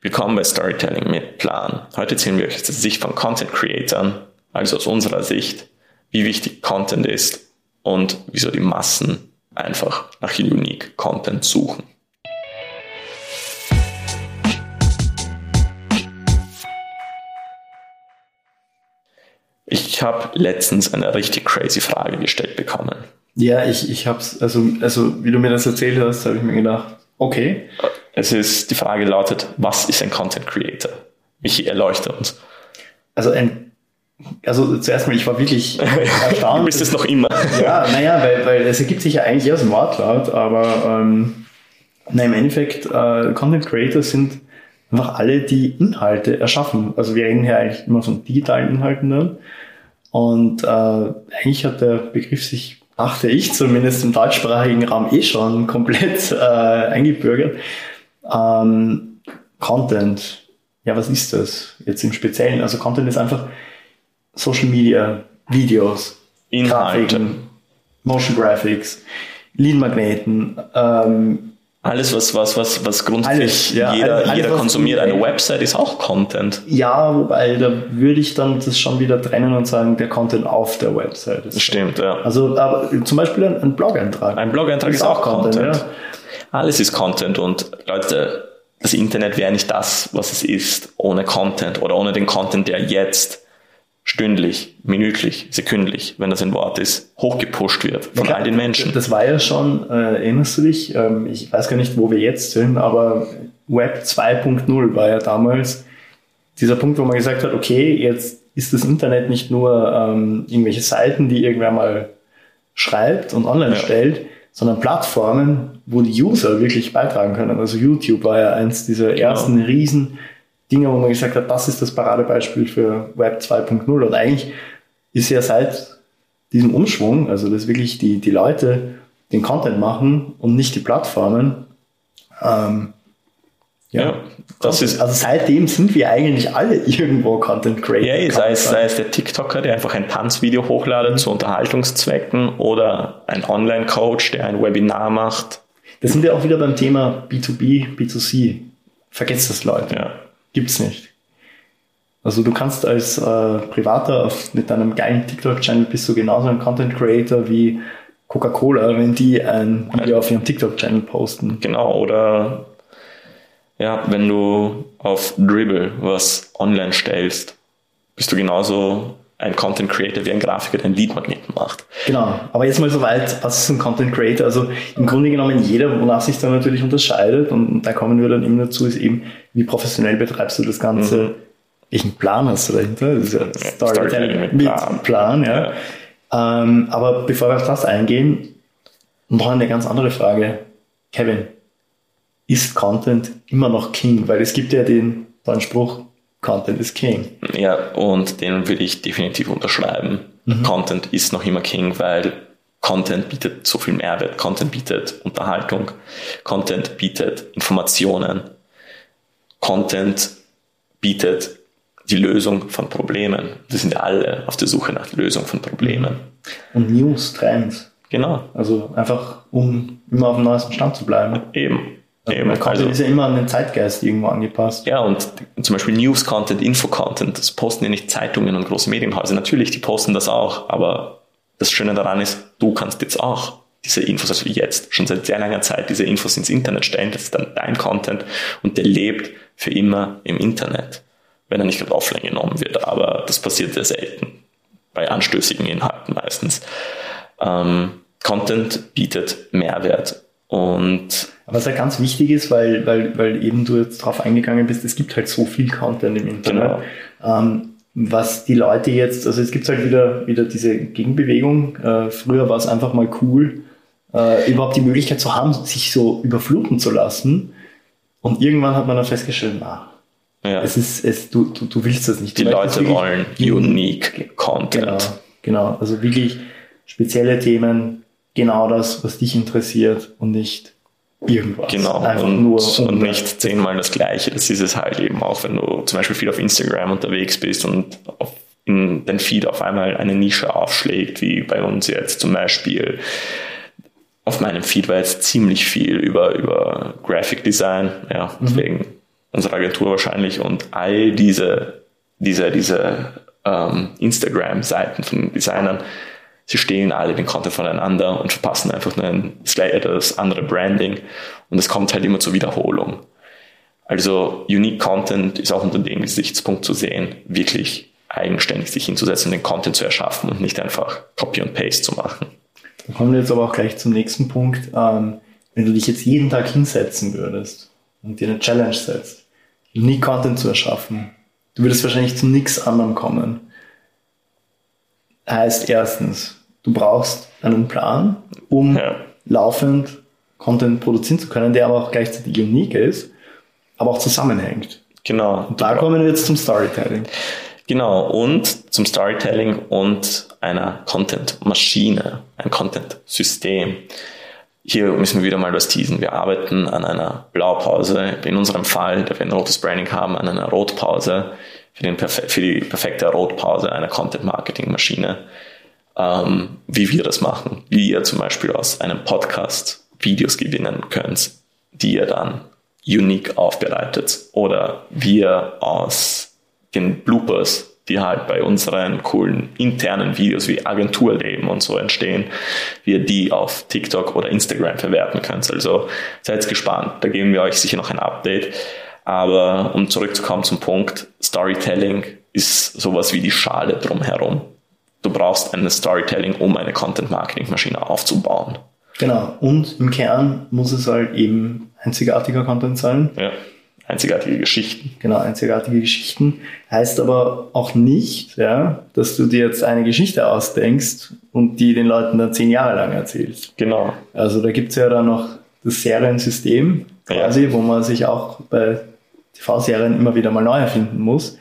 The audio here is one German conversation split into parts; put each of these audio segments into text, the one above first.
Willkommen bei Storytelling mit Plan. Heute erzählen wir euch aus der Sicht von Content Creatern, also aus unserer Sicht, wie wichtig Content ist und wieso die Massen einfach nach Unique Content suchen. Ich habe letztens eine richtig crazy Frage gestellt bekommen. Ja, ich, ich hab's, also, also wie du mir das erzählt hast, habe ich mir gedacht, okay. Es ist, die Frage lautet, was ist ein Content Creator? Ich erleuchte uns. Also ein, also zuerst mal, ich war wirklich erstaunt. du bist es noch immer. ja, naja, weil, weil es ergibt sich ja eigentlich aus dem Wortlaut, aber ähm, na, im Endeffekt, äh, Content Creators sind einfach alle, die Inhalte erschaffen. Also wir reden hier eigentlich immer von digitalen Inhalten dann. Und äh, eigentlich hat der Begriff sich dachte ich zumindest im deutschsprachigen Raum eh schon komplett äh, eingebürgert. Ähm, Content, ja, was ist das jetzt im Speziellen? Also Content ist einfach Social Media, Videos, Inhalte, Grafiken, Motion Graphics, Lead-Magneten, ähm, alles, was, was, was, was grundsätzlich alles, ja, jeder, alles, jeder konsumiert, eine Website ist auch Content. Ja, wobei da würde ich dann das schon wieder trennen und sagen, der Content auf der Website ist. Stimmt, ja. Also, aber zum Beispiel ein, ein Blog-Eintrag. Ein Blog-Eintrag ist, ist, auch Content. Content. Ja. Alles ist Content und Leute, das Internet wäre nicht das, was es ist, ohne Content oder ohne den Content, der jetzt stündlich, minütlich, sekündlich, wenn das ein Wort ist, hochgepusht wird von ja, all den Menschen. Das war ja schon, äh, erinnerst du dich, ähm, ich weiß gar nicht, wo wir jetzt sind, aber Web 2.0 war ja damals dieser Punkt, wo man gesagt hat, okay, jetzt ist das Internet nicht nur ähm, irgendwelche Seiten, die irgendwer mal schreibt und online ja. stellt, sondern Plattformen, wo die User wirklich beitragen können. Also YouTube war ja eins dieser genau. ersten riesen Dinge, wo man gesagt hat, das ist das Paradebeispiel für Web 2.0. Und eigentlich ist ja seit diesem Umschwung, also dass wirklich die, die Leute den Content machen und nicht die Plattformen, ähm, ja, das ist. Also seitdem sind wir eigentlich alle irgendwo Content Creator. Ja, sei es, sei es der TikToker, der einfach ein Tanzvideo hochladet mhm. zu Unterhaltungszwecken oder ein Online-Coach, der ein Webinar macht. Da sind wir auch wieder beim Thema B2B, B2C. Vergesst das, Leute. Ja gibt's nicht. Also du kannst als äh, Privater auf, mit deinem geilen TikTok-Channel bist du genauso ein Content-Creator wie Coca-Cola, wenn die ein Video auf ihrem TikTok-Channel posten. Genau, oder ja, wenn du auf Dribble was online stellst, bist du genauso ein Content Creator wie ein Grafiker, der einen Lead-Magneten macht. Genau, aber jetzt mal so weit, was ist ein Content Creator? Also im Grunde genommen jeder, wonach sich dann natürlich unterscheidet und da kommen wir dann eben dazu, ist eben, wie professionell betreibst du das Ganze? Mhm. Welchen Plan hast du dahinter? Das ist ja Storytelling, mit, mit Plan. Plan ja. ja. Ähm, aber bevor wir auf das eingehen, noch eine ganz andere Frage. Kevin, ist Content immer noch King? Weil es gibt ja den, den Spruch, Content is King. Ja, und den würde ich definitiv unterschreiben. Mhm. Content ist noch immer King, weil Content bietet so viel Mehrwert. Content bietet Unterhaltung. Content bietet Informationen. Content bietet die Lösung von Problemen. Wir sind ja alle auf der Suche nach der Lösung von Problemen. Und News, Trends. Genau. Also einfach, um immer auf dem neuesten Stand zu bleiben. Eben. Eben, Content also, ist ja immer an den Zeitgeist irgendwo angepasst. Ja, und zum Beispiel News-Content, Info-Content, das posten ja nicht Zeitungen und große Medienhäuser. Natürlich, die posten das auch, aber das Schöne daran ist, du kannst jetzt auch diese Infos, also jetzt schon seit sehr langer Zeit, diese Infos ins Internet stellen. Das ist dann dein Content und der lebt für immer im Internet, wenn er nicht gerade offline genommen wird. Aber das passiert sehr selten bei anstößigen Inhalten meistens. Ähm, Content bietet Mehrwert und was halt ganz wichtig ist, weil, weil, weil eben du jetzt drauf eingegangen bist, es gibt halt so viel Content im Internet. Genau. Ähm, was die Leute jetzt, also es gibt halt wieder, wieder diese Gegenbewegung. Äh, früher war es einfach mal cool, äh, überhaupt die Möglichkeit zu haben, sich so überfluten zu lassen. Und irgendwann hat man dann festgestellt, na, ja. es ist, es, du, du, du willst das nicht. Die Leute wollen unique Content. Genau, genau, also wirklich spezielle Themen, genau das, was dich interessiert und nicht irgendwas. Genau, Einfach und, nur und nicht zehnmal das Gleiche. Das ist es halt eben auch, wenn du zum Beispiel viel auf Instagram unterwegs bist und auf, in den Feed auf einmal eine Nische aufschlägt, wie bei uns jetzt zum Beispiel. Auf meinem Feed war jetzt ziemlich viel über, über Graphic Design, ja, mhm. deswegen unsere Agentur wahrscheinlich und all diese, diese, diese ähm, Instagram-Seiten von Designern, sie stehlen alle den Content voneinander und verpassen einfach nur ein, das andere Branding und es kommt halt immer zur Wiederholung. Also Unique Content ist auch unter dem Gesichtspunkt zu sehen, wirklich eigenständig sich hinzusetzen, den Content zu erschaffen und nicht einfach Copy und Paste zu machen. Da kommen wir jetzt aber auch gleich zum nächsten Punkt. Ähm, wenn du dich jetzt jeden Tag hinsetzen würdest und dir eine Challenge setzt, Unique Content zu erschaffen, du würdest wahrscheinlich zu nichts anderem kommen. Heißt erstens, du brauchst einen Plan, um ja. laufend Content produzieren zu können, der aber auch gleichzeitig unique ist, aber auch zusammenhängt. Genau. Und da kommen wir jetzt zum Storytelling. Genau, und zum Storytelling und einer Content-Maschine, ein Content-System. Hier müssen wir wieder mal was teasen. Wir arbeiten an einer Blaupause, in unserem Fall, da wir ein rotes Branding haben, an einer Rotpause für, den für die perfekte Rotpause einer Content-Marketing-Maschine, ähm, wie wir das machen, wie ihr zum Beispiel aus einem Podcast Videos gewinnen könnt, die ihr dann unique aufbereitet oder wir aus den Bloopers, die halt bei unseren coolen internen Videos wie Agenturleben und so entstehen, wir die auf TikTok oder Instagram verwerten könnt. Also seid gespannt, da geben wir euch sicher noch ein Update. Aber um zurückzukommen zum Punkt, Storytelling ist sowas wie die Schale drumherum. Du brauchst eine Storytelling, um eine Content-Marketing-Maschine aufzubauen. Genau. Und im Kern muss es halt eben einzigartiger Content sein. Ja. Einzigartige Geschichten. Genau, einzigartige Geschichten. Heißt aber auch nicht, ja, dass du dir jetzt eine Geschichte ausdenkst und die den Leuten dann zehn Jahre lang erzählst. Genau. Also da gibt's ja dann noch das Seriensystem quasi, ja. wo man sich auch bei TV-Serien immer wieder mal neu erfinden muss,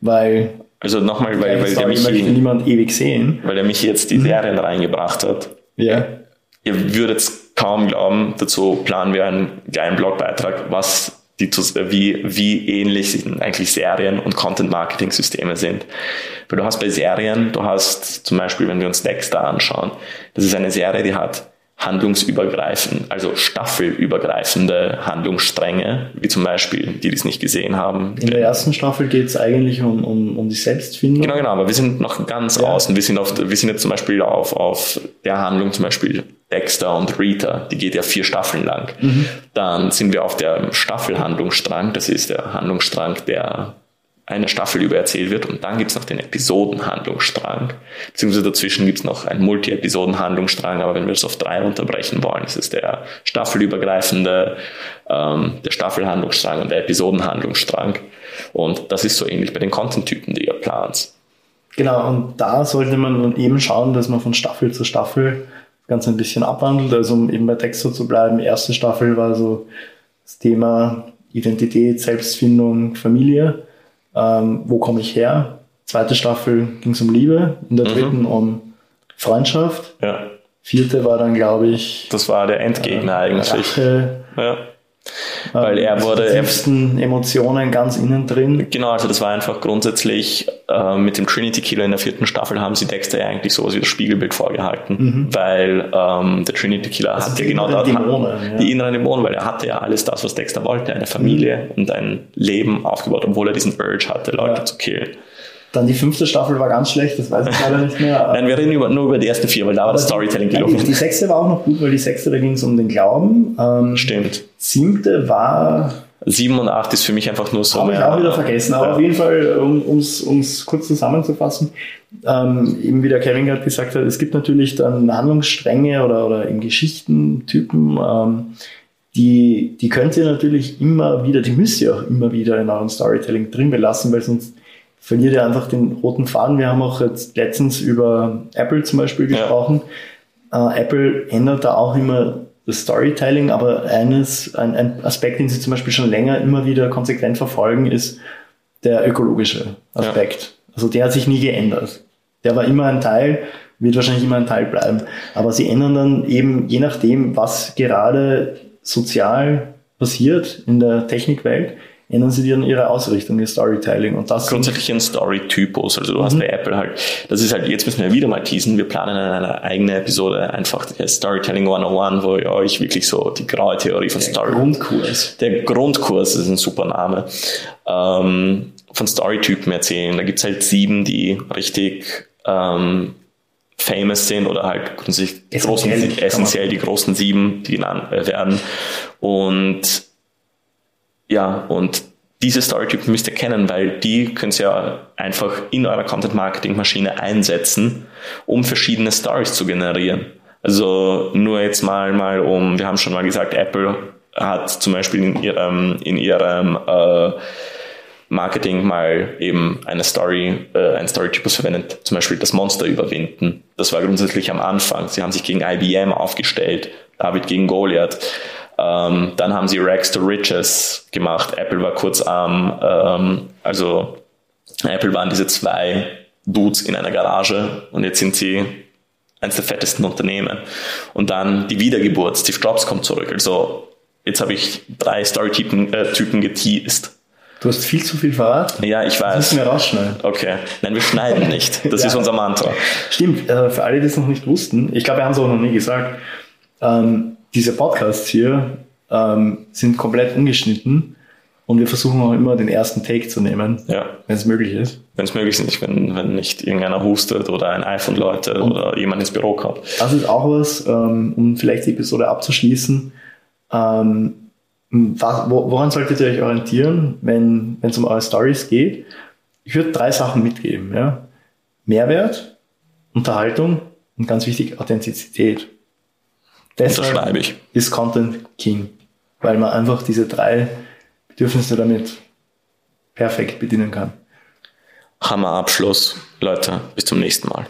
weil also nochmal, weil, weil der Michi, niemand ewig sehen. Weil der Michi jetzt die mhm. Serien reingebracht hat. Ja. Ihr würdet kaum glauben, dazu planen wir einen kleinen Blogbeitrag, was die, wie, wie ähnlich eigentlich Serien und Content-Marketing-Systeme sind. Weil du hast bei Serien, du hast zum Beispiel, wenn wir uns Dexter anschauen, das ist eine Serie, die hat handlungsübergreifend, also staffelübergreifende Handlungsstränge, wie zum Beispiel, die, die es nicht gesehen haben. In der ersten Staffel geht es eigentlich um, um, um die Selbstfindung. Genau, genau, aber wir sind noch ganz ja. außen. Wir sind, auf, wir sind jetzt zum Beispiel auf, auf der Handlung, zum Beispiel Dexter und Rita, die geht ja vier Staffeln lang. Mhm. Dann sind wir auf der Staffelhandlungsstrang, das ist der Handlungsstrang, der eine Staffel über erzählt wird. Und dann gibt's noch den Episodenhandlungsstrang, beziehungsweise dazwischen gibt's noch einen Multi-Episoden-Handlungsstrang, aber wenn wir es auf drei unterbrechen wollen, ist es der staffelübergreifende, ähm, der Staffelhandlungsstrang und der Episodenhandlungsstrang. Und das ist so ähnlich bei den Content-Typen, die ihr plant. Genau, und da sollte man eben schauen, dass man von Staffel zu Staffel das Ganze ein bisschen abwandelt, also um eben bei Texto zu bleiben, erste Staffel war so das Thema Identität, Selbstfindung, Familie ähm, wo komme ich her? Zweite Staffel ging es um Liebe, in der mhm. dritten mhm. um Freundschaft. Ja. Vierte war dann, glaube ich. Das war der Endgegner äh, eigentlich. Rache. Ja. Weil er wurde. Die tiefsten Emotionen ganz innen drin. Genau, also das war einfach grundsätzlich äh, mit dem Trinity Killer in der vierten Staffel haben sie Dexter ja eigentlich sowas wie das Spiegelbild vorgehalten. Mhm. Weil ähm, der Trinity Killer also hatte ja genau das. Dämonen, ja. Die inneren Dämonen, weil er hatte ja alles das, was Dexter wollte, eine Familie mhm. und ein Leben aufgebaut, obwohl er diesen Urge hatte, Leute ja. zu killen. Dann die fünfte Staffel war ganz schlecht, das weiß ich leider nicht mehr. Nein, wir reden über, nur über die erste vier, weil da war das Storytelling gelungen. Die, die sechste war auch noch gut, weil die sechste, da ging es um den Glauben. Ähm, Stimmt. Siebte war... Sieben und acht ist für mich einfach nur so. Habe ich auch wieder vergessen, aber ja. auf jeden Fall, um es kurz zusammenzufassen, ähm, eben wie der Kevin gerade gesagt hat, es gibt natürlich dann Handlungsstränge oder, oder in Geschichten, Typen, ähm, die, die könnt ihr natürlich immer wieder, die müsst ihr auch immer wieder in eurem Storytelling drin belassen, weil sonst verliert ihr einfach den roten Faden. Wir haben auch jetzt letztens über Apple zum Beispiel gesprochen. Ja. Äh, Apple ändert da auch immer das Storytelling, aber eines, ein, ein Aspekt, den sie zum Beispiel schon länger immer wieder konsequent verfolgen, ist der ökologische Aspekt. Ja. Also der hat sich nie geändert. Der war immer ein Teil, wird wahrscheinlich immer ein Teil bleiben. Aber sie ändern dann eben, je nachdem, was gerade sozial passiert in der Technikwelt, ändern sie dann ihre Ausrichtung, ihr Storytelling. Und das grundsätzlich ein Story-Typus. Also du mhm. hast bei Apple halt, das ist halt, jetzt müssen wir wieder mal teasen, wir planen eine eigene Episode einfach der Storytelling 101, wo ich euch wirklich so die graue Theorie von der Story. Grundkurs. Der Grundkurs ist ein super Name. Ähm, von Storytypen erzählen. Da gibt's halt sieben, die richtig ähm, famous sind oder halt grundsätzlich essentiell, großen, essentiell die großen sieben, die genannt werden. Und ja, und diese Storytypen müsst ihr kennen, weil die könnt ihr einfach in eurer Content-Marketing-Maschine einsetzen, um verschiedene Stories zu generieren. Also nur jetzt mal, mal um, wir haben schon mal gesagt, Apple hat zum Beispiel in ihrem, in ihrem äh, Marketing mal eben eine Story, äh, einen Storytypus verwendet, zum Beispiel das Monster überwinden. Das war grundsätzlich am Anfang. Sie haben sich gegen IBM aufgestellt, David gegen Goliath. Ähm, dann haben sie Rags to Riches gemacht. Apple war kurz am, ähm, also Apple waren diese zwei Dudes in einer Garage und jetzt sind sie eines der fettesten Unternehmen. Und dann die Wiedergeburt, Steve Jobs kommt zurück. Also jetzt habe ich drei Storytypen äh, Typen geteased. Du hast viel zu viel verraten. Ja, ich weiß. Das müssen wir rausschneiden. Okay. Nein, wir schneiden nicht. Das ja. ist unser Mantra. Stimmt. Äh, für alle, die es noch nicht wussten, ich glaube, wir haben es auch noch nie gesagt, ähm, diese Podcasts hier ähm, sind komplett ungeschnitten und wir versuchen auch immer den ersten Take zu nehmen, ja. wenn es möglich ist. Wenn es möglich ist, wenn, wenn nicht irgendeiner hustet oder ein iPhone läutet oder jemand ins Büro kommt. Das ist auch was, ähm, um vielleicht die Episode abzuschließen. Woran solltet ihr euch orientieren, wenn es um eure Stories geht? Ich würde drei Sachen mitgeben. Ja? Mehrwert, Unterhaltung und ganz wichtig Authentizität. Deshalb ich. ist Content King, weil man einfach diese drei Bedürfnisse damit perfekt bedienen kann. Hammer Abschluss. Leute, bis zum nächsten Mal.